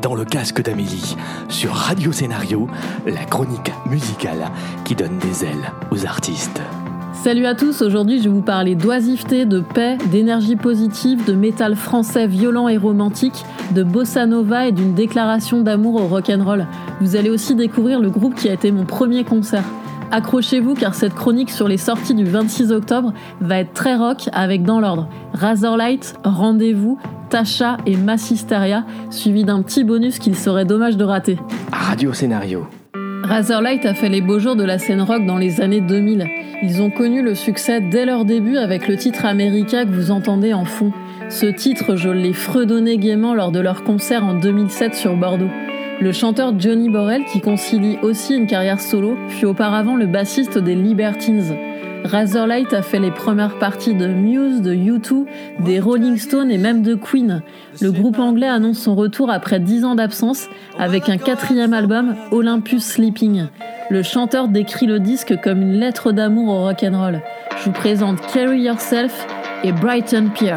dans le casque d'Amélie sur Radio Scénario, la chronique musicale qui donne des ailes aux artistes. Salut à tous, aujourd'hui je vais vous parler d'oisiveté, de paix, d'énergie positive, de métal français violent et romantique, de bossa nova et d'une déclaration d'amour au rock'n'roll. Vous allez aussi découvrir le groupe qui a été mon premier concert. Accrochez-vous car cette chronique sur les sorties du 26 octobre va être très rock avec dans l'ordre Razorlight, Rendez-vous, Tasha et Massisteria, suivi d'un petit bonus qu'il serait dommage de rater. Radio Scénario. Razorlight a fait les beaux jours de la scène rock dans les années 2000. Ils ont connu le succès dès leur début avec le titre américain que vous entendez en fond. Ce titre, je l'ai fredonné gaiement lors de leur concert en 2007 sur Bordeaux. Le chanteur Johnny Borrell, qui concilie aussi une carrière solo, fut auparavant le bassiste des Libertines. Razorlight a fait les premières parties de Muse, de U2, des Rolling Stones et même de Queen. Le groupe anglais annonce son retour après 10 ans d'absence avec un quatrième album, Olympus Sleeping. Le chanteur décrit le disque comme une lettre d'amour au rock'n'roll. Je vous présente Carry Yourself et Brighton Pier.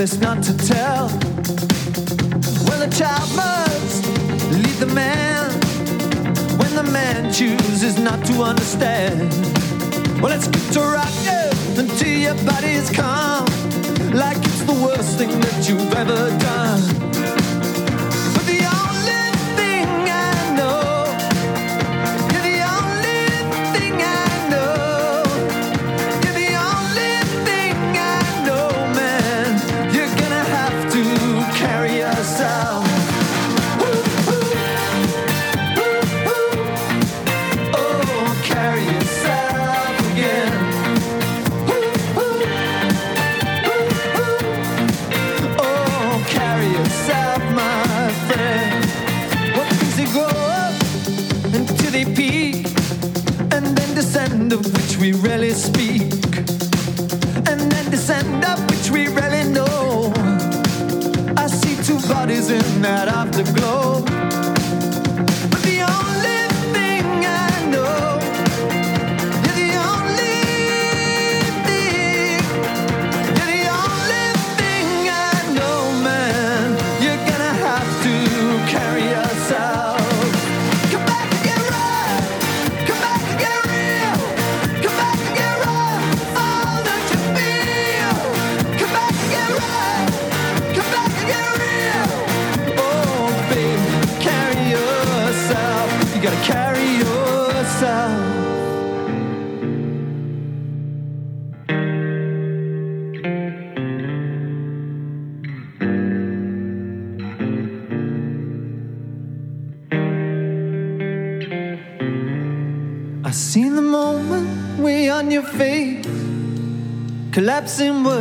Best not to tell. Well, the child must lead the man when the man chooses not to understand. Well, let's get to rocking until your body's calm, like it's the worst thing that you've ever done. We rarely speak,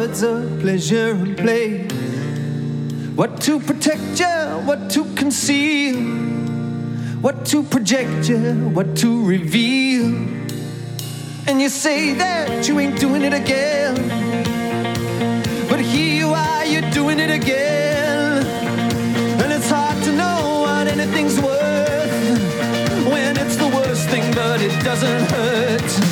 words of pleasure and play. What to protect you, what to conceal, what to project you, what to reveal. And you say that you ain't doing it again, but here you are, you're doing it again. And it's hard to know what anything's worth when it's the worst thing, but it doesn't hurt.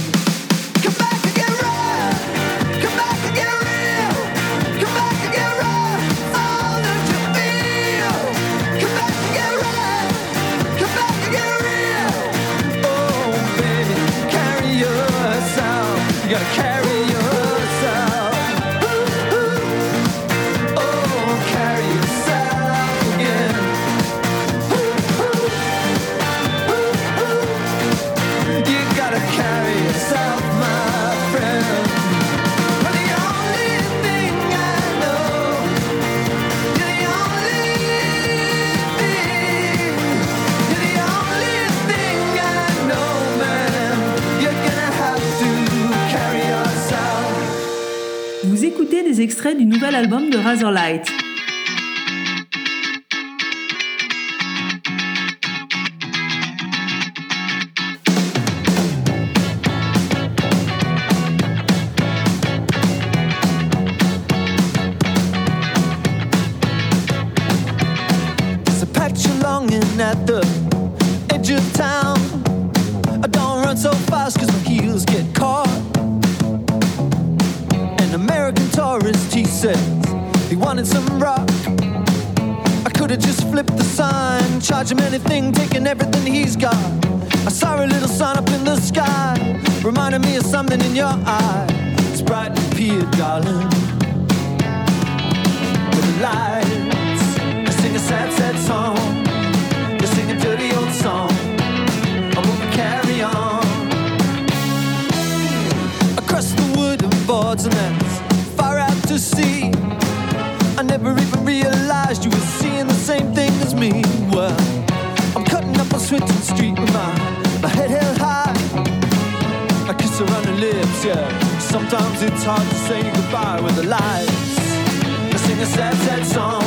Extrait du nouvel album de Razorlight. Sometimes it's hard to say goodbye with the lights. I sing a sad, sad song.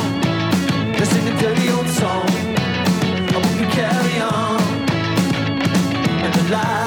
I sing a dirty old song. I hope we carry on. And the lights.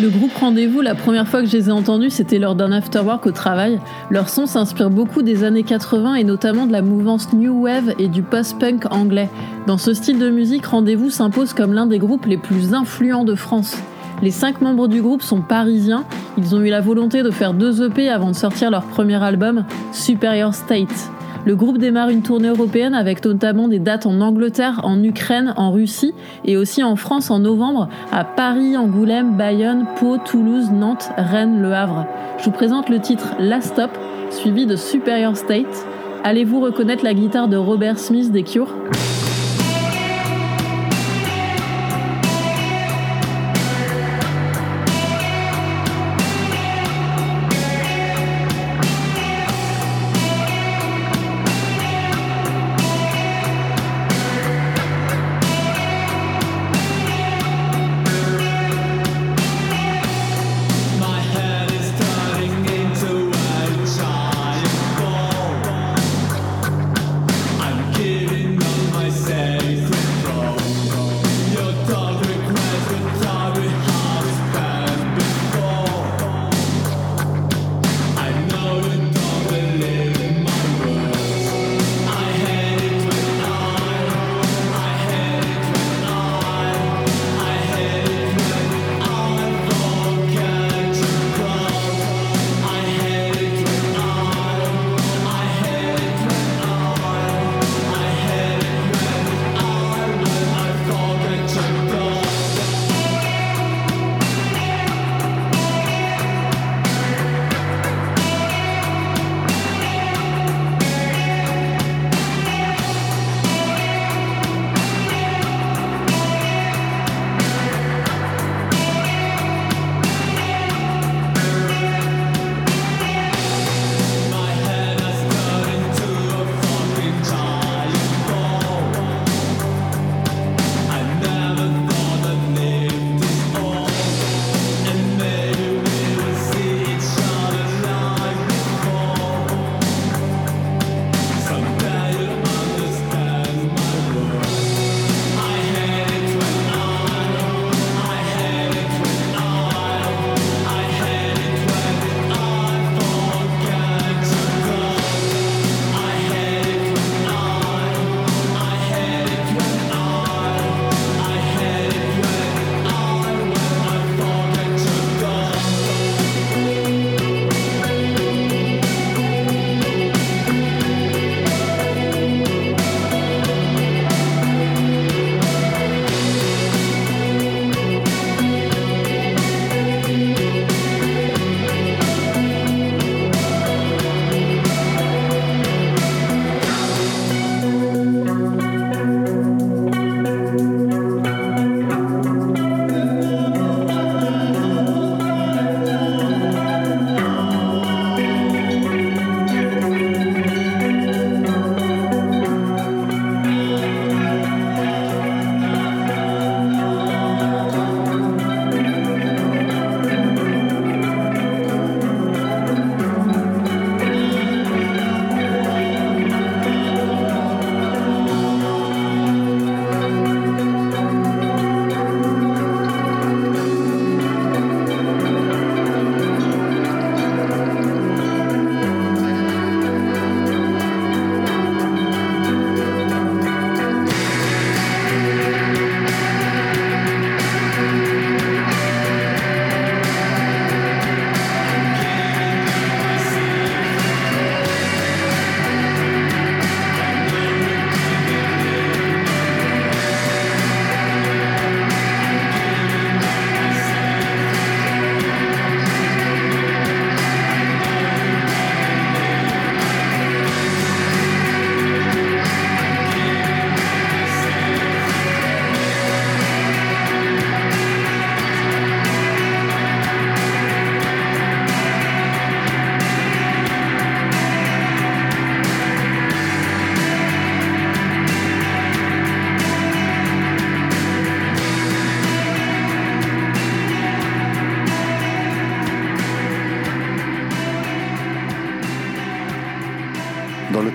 Le groupe Rendez-vous, la première fois que je les ai entendus, c'était lors d'un afterwork au travail. Leur son s'inspire beaucoup des années 80 et notamment de la mouvance New Wave et du post-punk anglais. Dans ce style de musique, Rendez-vous s'impose comme l'un des groupes les plus influents de France. Les cinq membres du groupe sont parisiens. Ils ont eu la volonté de faire deux EP avant de sortir leur premier album, Superior State. Le groupe démarre une tournée européenne avec notamment des dates en Angleterre, en Ukraine, en Russie et aussi en France en novembre à Paris, Angoulême, Bayonne, Pau, Toulouse, Nantes, Rennes, Le Havre. Je vous présente le titre Last Stop, suivi de Superior State. Allez-vous reconnaître la guitare de Robert Smith des Cure?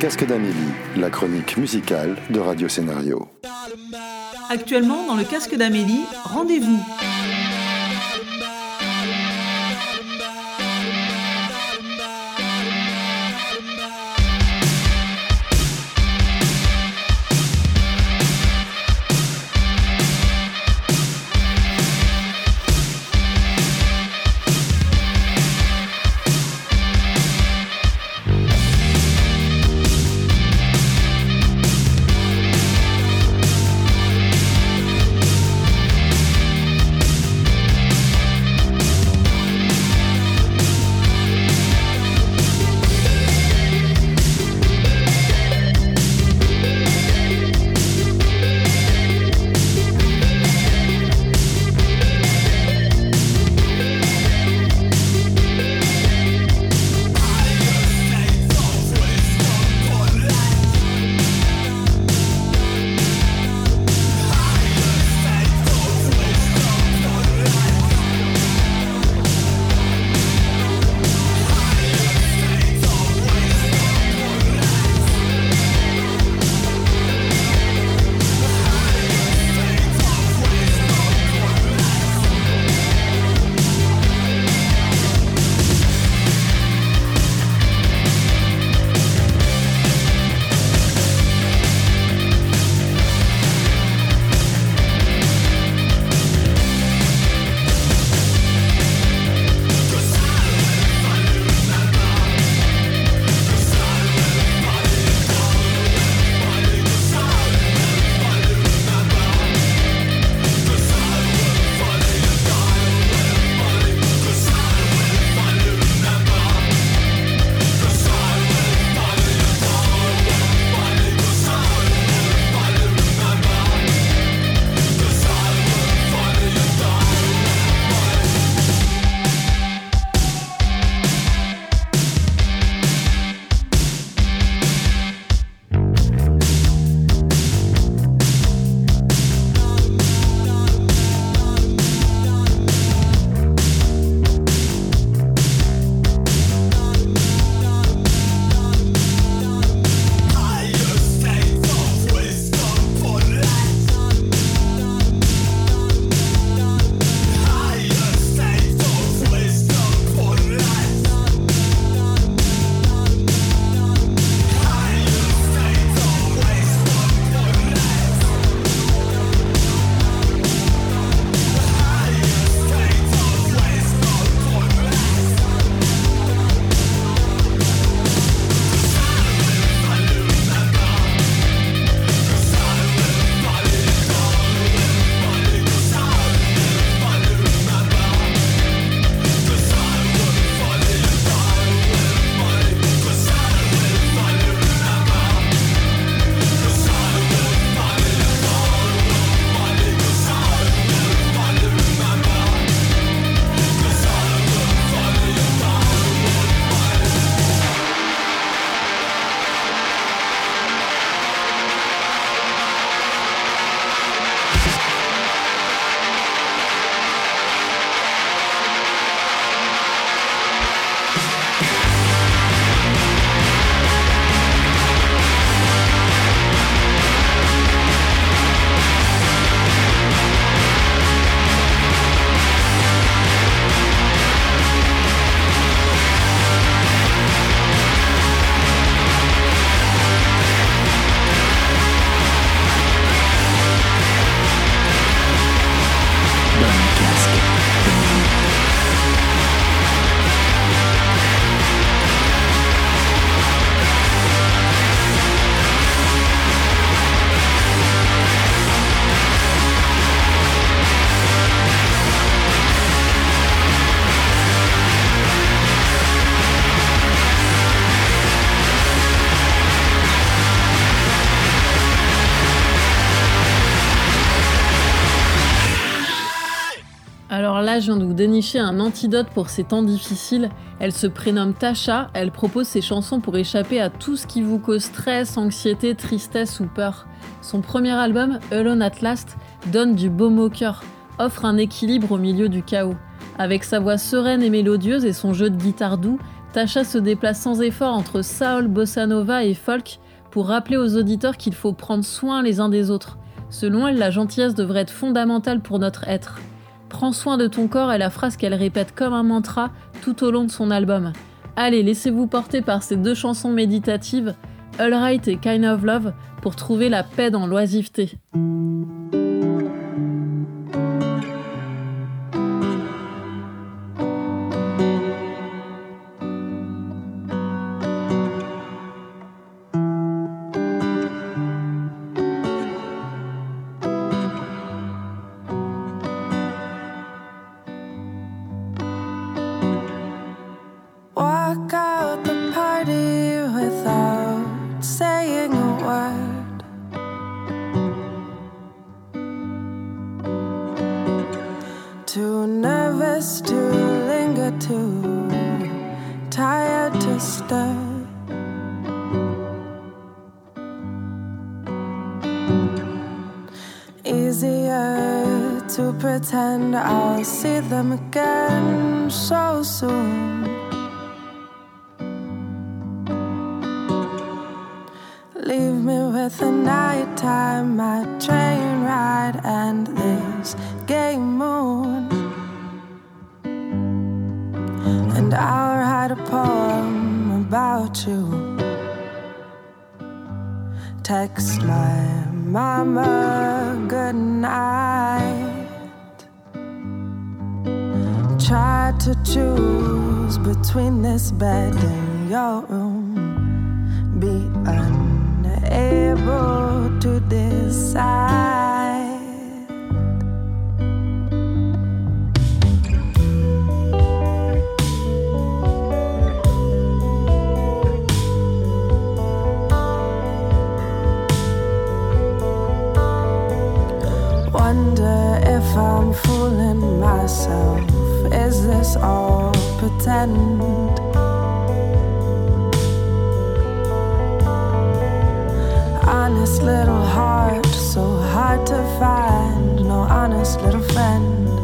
Casque d'Amélie, la chronique musicale de Radio Scénario. Actuellement, dans le casque d'Amélie, rendez-vous. De vous dénicher un antidote pour ces temps difficiles. Elle se prénomme Tasha, elle propose ses chansons pour échapper à tout ce qui vous cause stress, anxiété, tristesse ou peur. Son premier album, Alone at Last, donne du baume au cœur, offre un équilibre au milieu du chaos. Avec sa voix sereine et mélodieuse et son jeu de guitare doux, Tasha se déplace sans effort entre soul, bossa nova et folk pour rappeler aux auditeurs qu'il faut prendre soin les uns des autres. Selon elle, la gentillesse devrait être fondamentale pour notre être. Prends soin de ton corps est la phrase qu'elle répète comme un mantra tout au long de son album. Allez, laissez-vous porter par ces deux chansons méditatives, All Right et Kind of Love, pour trouver la paix dans l'oisiveté. Them again so soon. Leave me with the nighttime, my train ride, and this gay moon. And I'll write a poem about you. Text my mama good night. Try to choose between this bed and your room. Be unable to decide. Wonder if I'm fooling myself. Is this all pretend? honest little heart, so hard to find. No honest little friend.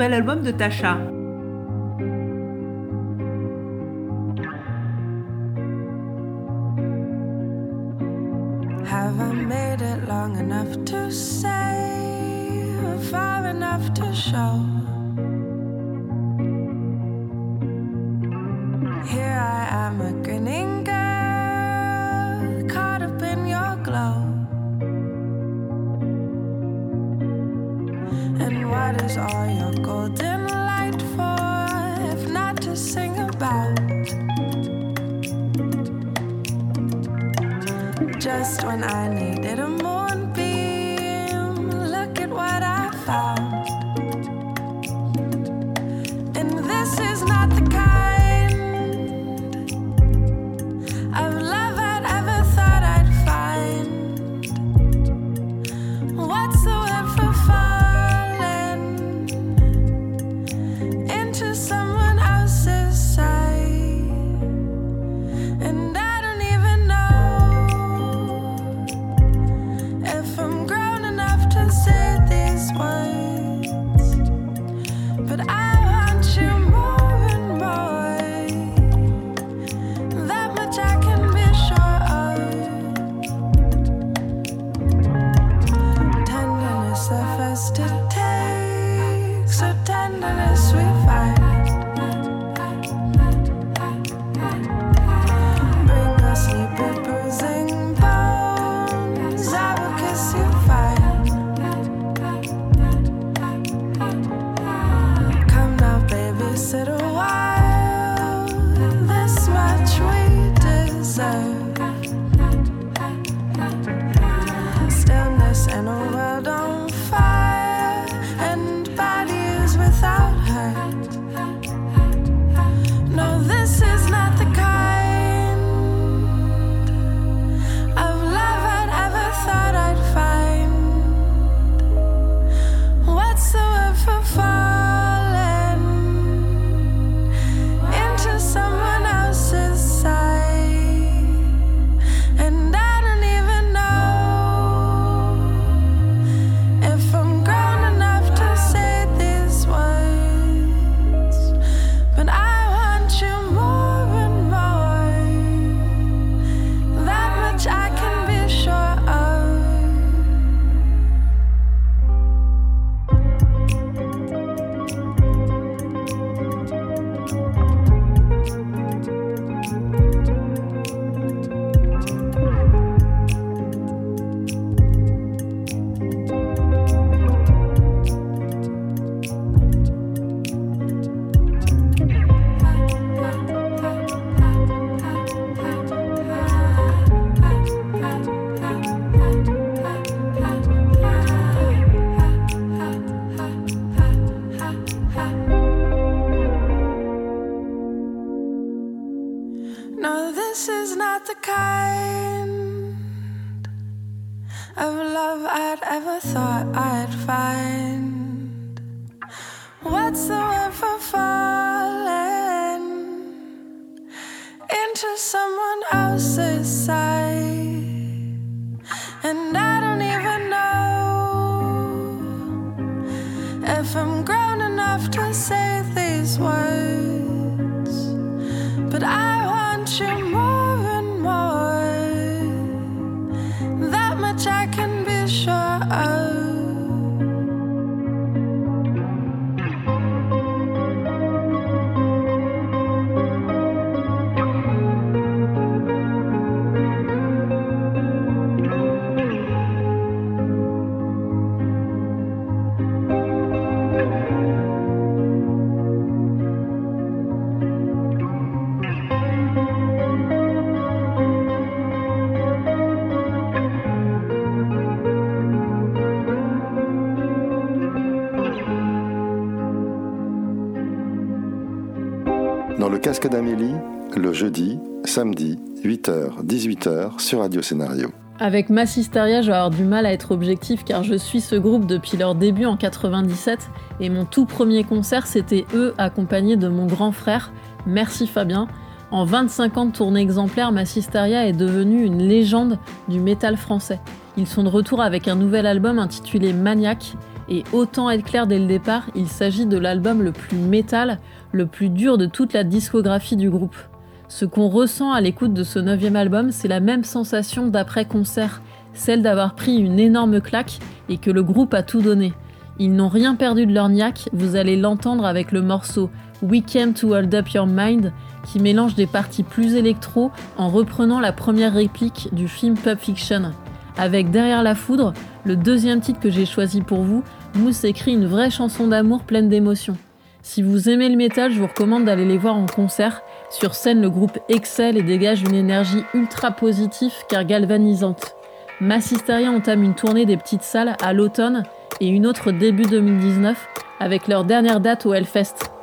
Nouvel album de Tasha. Just when I needed a moonbeam, out le casque d'Amélie, le jeudi, samedi, 8h, 18h sur Radio Scénario. Avec Massisteria, je vais avoir du mal à être objectif car je suis ce groupe depuis leur début en 97 et mon tout premier concert c'était eux accompagnés de mon grand frère, merci Fabien. En 25 ans de tournée exemplaire, Massisteria est devenue une légende du métal français. Ils sont de retour avec un nouvel album intitulé Maniac et autant être clair dès le départ, il s'agit de l'album le plus métal, le plus dur de toute la discographie du groupe. Ce qu'on ressent à l'écoute de ce neuvième album, c'est la même sensation d'après-concert, celle d'avoir pris une énorme claque et que le groupe a tout donné. Ils n'ont rien perdu de leur niaque, vous allez l'entendre avec le morceau We Came to Hold Up Your Mind, qui mélange des parties plus électro en reprenant la première réplique du film Pulp Fiction. Avec Derrière la foudre, le deuxième titre que j'ai choisi pour vous, Mousse écrit une vraie chanson d'amour pleine d'émotions. Si vous aimez le métal, je vous recommande d'aller les voir en concert. Sur scène, le groupe excelle et dégage une énergie ultra positive car galvanisante. Massisteria entame une tournée des petites salles à l'automne et une autre début 2019 avec leur dernière date au Hellfest.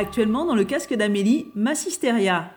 Actuellement dans le casque d'Amélie, Massisteria.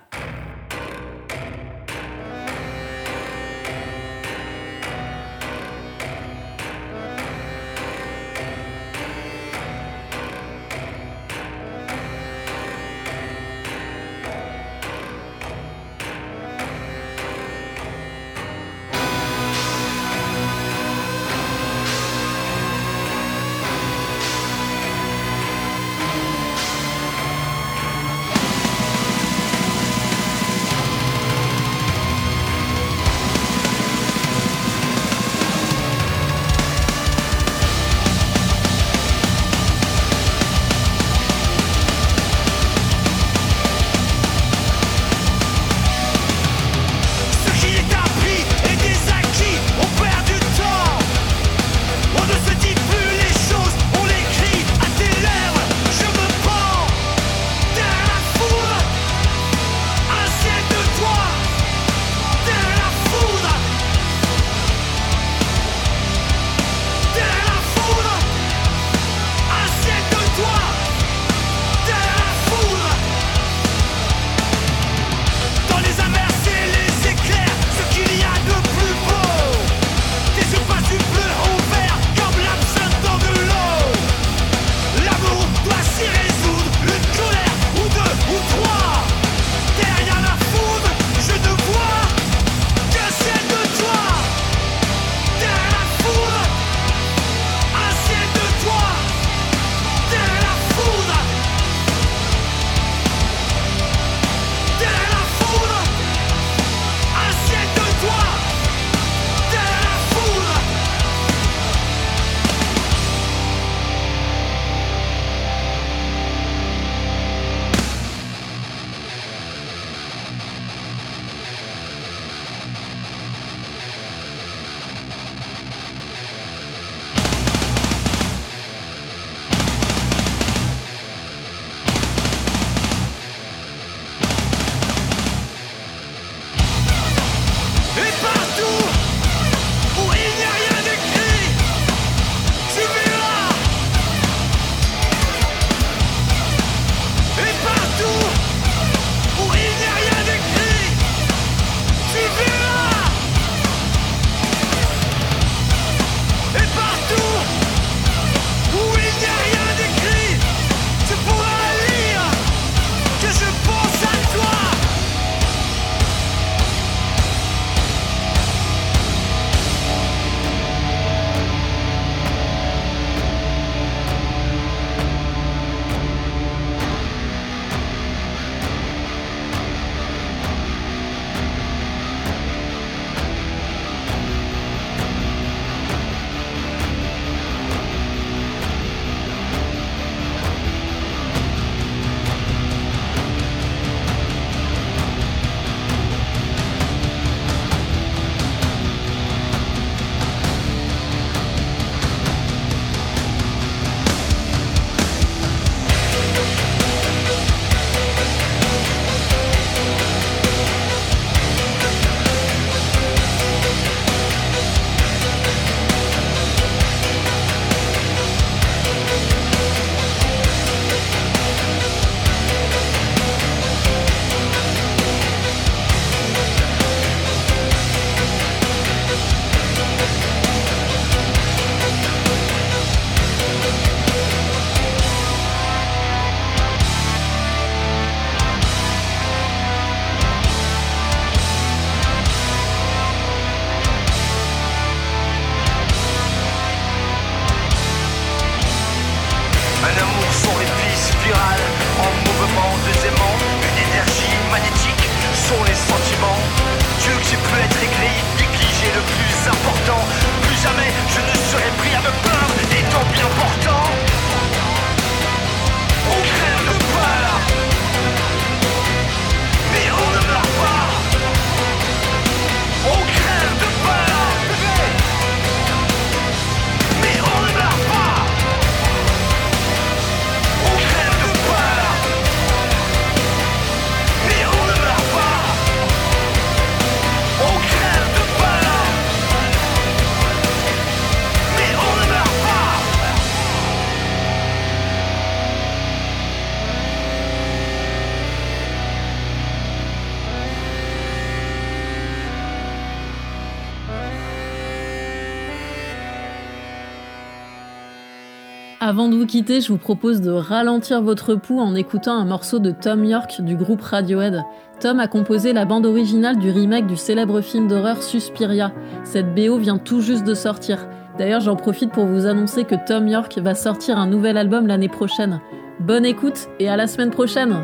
Avant de vous quitter, je vous propose de ralentir votre pouls en écoutant un morceau de Tom York du groupe Radiohead. Tom a composé la bande originale du remake du célèbre film d'horreur Suspiria. Cette BO vient tout juste de sortir. D'ailleurs, j'en profite pour vous annoncer que Tom York va sortir un nouvel album l'année prochaine. Bonne écoute et à la semaine prochaine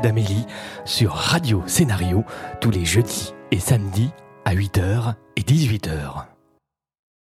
d'Amélie sur Radio Scénario tous les jeudis et samedis à 8h et 18h.